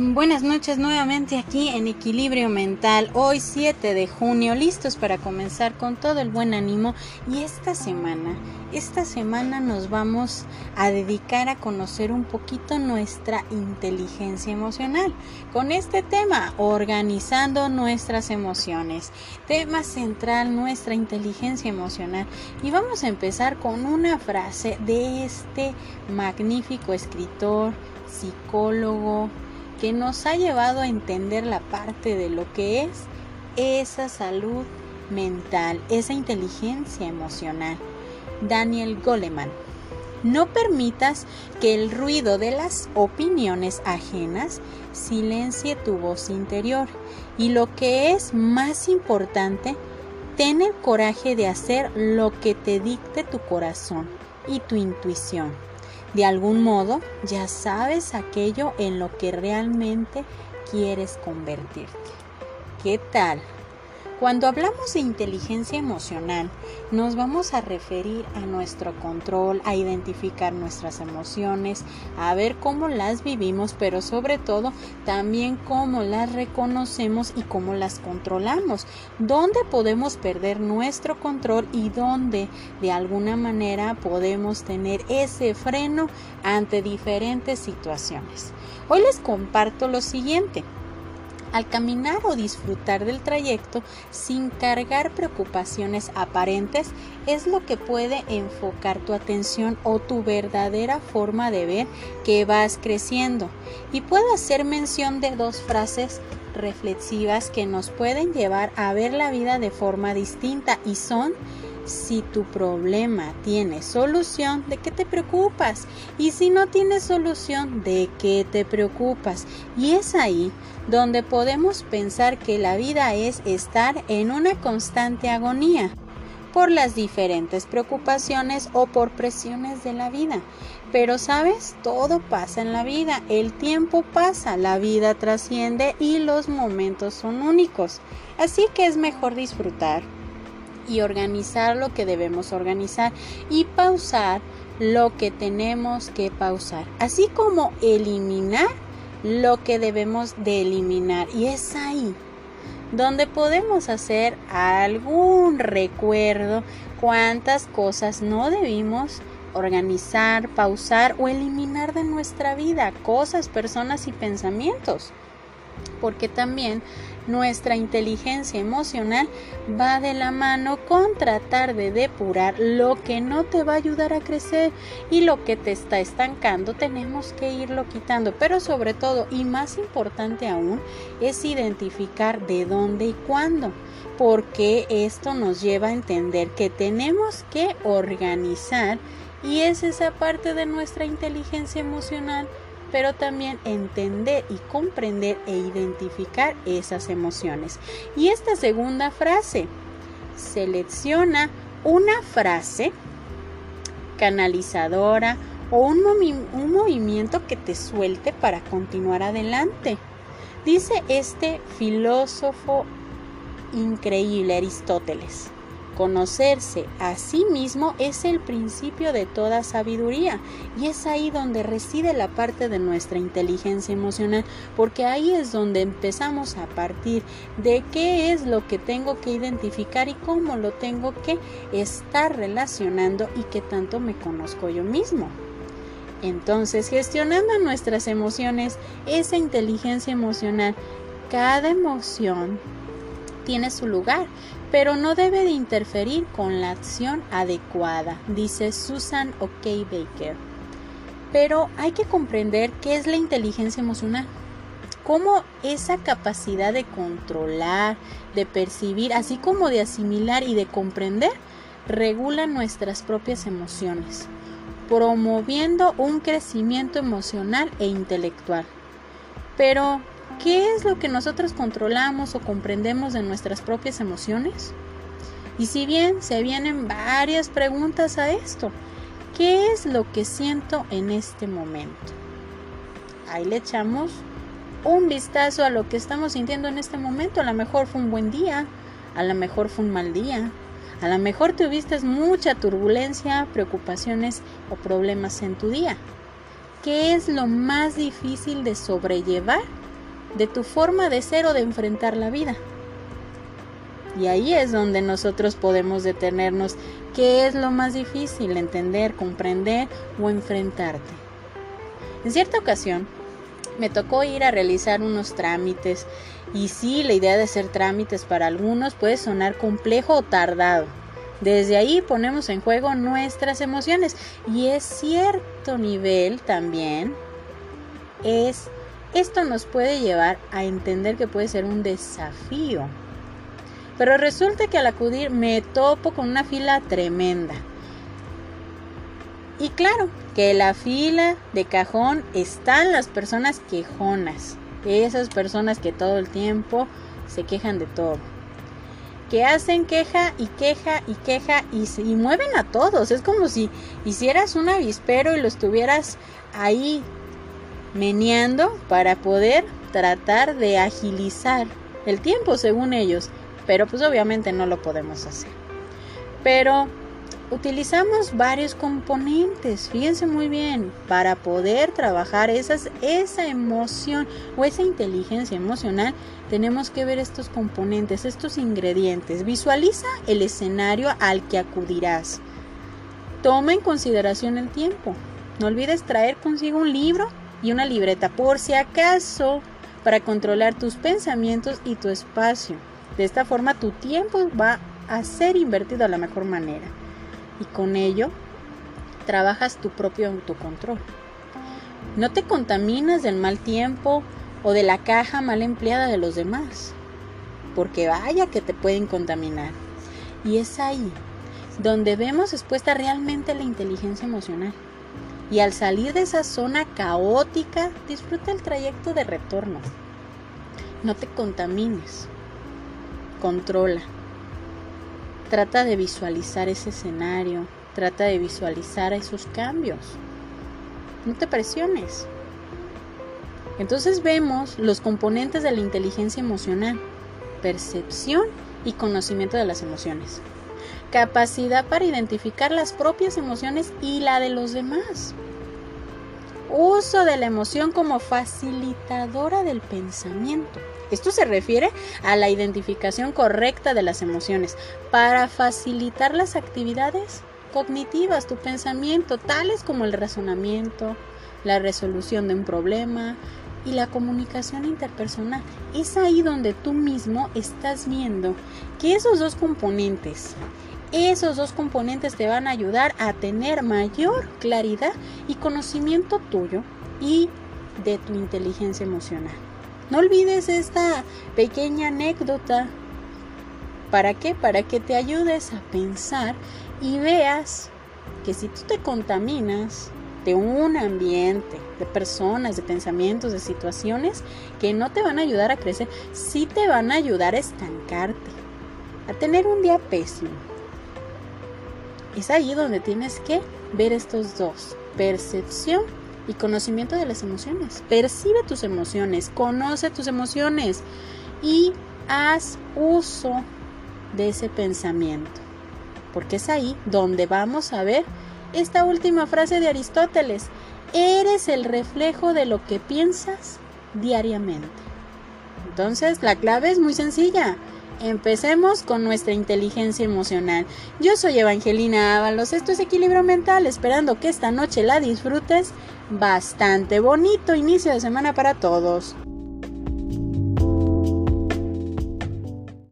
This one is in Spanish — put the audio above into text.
Buenas noches nuevamente aquí en Equilibrio Mental, hoy 7 de junio, listos para comenzar con todo el buen ánimo. Y esta semana, esta semana nos vamos a dedicar a conocer un poquito nuestra inteligencia emocional. Con este tema, organizando nuestras emociones, tema central nuestra inteligencia emocional. Y vamos a empezar con una frase de este magnífico escritor, psicólogo, que nos ha llevado a entender la parte de lo que es esa salud mental, esa inteligencia emocional. Daniel Goleman. No permitas que el ruido de las opiniones ajenas silencie tu voz interior. Y lo que es más importante, ten el coraje de hacer lo que te dicte tu corazón y tu intuición. De algún modo ya sabes aquello en lo que realmente quieres convertirte. ¿Qué tal? Cuando hablamos de inteligencia emocional, nos vamos a referir a nuestro control, a identificar nuestras emociones, a ver cómo las vivimos, pero sobre todo también cómo las reconocemos y cómo las controlamos, dónde podemos perder nuestro control y dónde de alguna manera podemos tener ese freno ante diferentes situaciones. Hoy les comparto lo siguiente al caminar o disfrutar del trayecto sin cargar preocupaciones aparentes es lo que puede enfocar tu atención o tu verdadera forma de ver que vas creciendo. Y puedo hacer mención de dos frases reflexivas que nos pueden llevar a ver la vida de forma distinta y son si tu problema tiene solución, ¿de qué te preocupas? Y si no tiene solución, ¿de qué te preocupas? Y es ahí donde podemos pensar que la vida es estar en una constante agonía por las diferentes preocupaciones o por presiones de la vida. Pero sabes, todo pasa en la vida, el tiempo pasa, la vida trasciende y los momentos son únicos. Así que es mejor disfrutar y organizar lo que debemos organizar y pausar lo que tenemos que pausar, así como eliminar lo que debemos de eliminar. Y es ahí donde podemos hacer algún recuerdo cuántas cosas no debimos organizar, pausar o eliminar de nuestra vida, cosas, personas y pensamientos porque también nuestra inteligencia emocional va de la mano con tratar de depurar lo que no te va a ayudar a crecer y lo que te está estancando. Tenemos que irlo quitando pero sobre todo y más importante aún es identificar de dónde y cuándo porque esto nos lleva a entender que tenemos que organizar y es esa parte de nuestra inteligencia emocional pero también entender y comprender e identificar esas emociones. Y esta segunda frase, selecciona una frase canalizadora o un, un, movimiento que te suelte para continuar adelante. Dice este filósofo increíble Aristóteles. Conocerse a sí mismo es el principio de toda sabiduría y es ahí donde reside la parte de nuestra inteligencia emocional, porque ahí es donde empezamos a partir de qué es lo que tengo que identificar y cómo lo tengo que estar relacionando y qué tanto me conozco yo mismo. Entonces, gestionando nuestras emociones, esa inteligencia emocional, cada emoción tiene su lugar, pero no debe de interferir con la acción adecuada, dice Susan OK Baker. Pero hay que comprender qué es la inteligencia emocional, cómo esa capacidad de controlar, de percibir, así como de asimilar y de comprender, regula nuestras propias emociones, promoviendo un crecimiento emocional e intelectual. Pero, ¿Qué es lo que nosotros controlamos o comprendemos de nuestras propias emociones? Y si bien se vienen varias preguntas a esto, ¿qué es lo que siento en este momento? Ahí le echamos un vistazo a lo que estamos sintiendo en este momento. A lo mejor fue un buen día, a lo mejor fue un mal día, a lo mejor tuviste mucha turbulencia, preocupaciones o problemas en tu día. ¿Qué es lo más difícil de sobrellevar de tu forma de ser o de enfrentar la vida. Y ahí es donde nosotros podemos detenernos qué es lo más difícil, entender, comprender o enfrentarte. En cierta ocasión, me tocó ir a realizar unos trámites y sí, la idea de hacer trámites para algunos puede sonar complejo o tardado. Desde ahí ponemos en juego nuestras emociones y es cierto nivel también es esto nos puede llevar a entender que puede ser un desafío. Pero resulta que al acudir me topo con una fila tremenda. Y claro, que la fila de cajón están las personas quejonas, esas personas que todo el tiempo se quejan de todo, que hacen queja y queja y queja y, y mueven a todos. Es como si hicieras un avispero y lo estuvieras ahí meneando para poder tratar de agilizar el tiempo según ellos, pero pues obviamente no lo podemos hacer. Pero utilizamos varios componentes, fíjense muy bien, para poder trabajar esas, esa emoción o esa inteligencia emocional, tenemos que ver estos componentes, estos ingredientes. Visualiza el escenario al que acudirás. Toma en consideración el tiempo. No olvides traer consigo un libro y una libreta por si acaso para controlar tus pensamientos y tu espacio. De esta forma tu tiempo va a ser invertido a la mejor manera y con ello trabajas tu propio autocontrol. No te contaminas del mal tiempo o de la caja mal empleada de los demás, porque vaya que te pueden contaminar. Y es ahí donde vemos expuesta realmente la inteligencia emocional. Y al salir de esa zona caótica, disfruta el trayecto de retorno. No te contamines. Controla. Trata de visualizar ese escenario, trata de visualizar esos cambios. No te presiones. Entonces vemos los componentes de la inteligencia emocional, percepción y conocimiento de las emociones, capacidad para identificar las propias emociones y la de los demás, uso de la emoción como facilitadora del pensamiento, esto se refiere a la identificación correcta de las emociones para facilitar las actividades cognitivas, tu pensamiento, tales como el razonamiento, la resolución de un problema y la comunicación interpersonal. Es ahí donde tú mismo estás viendo que esos dos componentes, esos dos componentes te van a ayudar a tener mayor claridad y conocimiento tuyo y de tu inteligencia emocional. No olvides esta pequeña anécdota. ¿Para qué? Para que te ayudes a pensar y veas que si tú te contaminas un ambiente, de personas, de pensamientos, de situaciones que no te van a ayudar a crecer, sí te van a ayudar a estancarte, a tener un día pésimo. Es ahí donde tienes que ver estos dos, percepción y conocimiento de las emociones. Percibe tus emociones, conoce tus emociones y haz uso de ese pensamiento. Porque es ahí donde vamos a ver esta última frase de Aristóteles. Eres el reflejo de lo que piensas diariamente. Entonces, la clave es muy sencilla. Empecemos con nuestra inteligencia emocional. Yo soy Evangelina Ábalos, esto es Equilibrio Mental, esperando que esta noche la disfrutes bastante bonito inicio de semana para todos.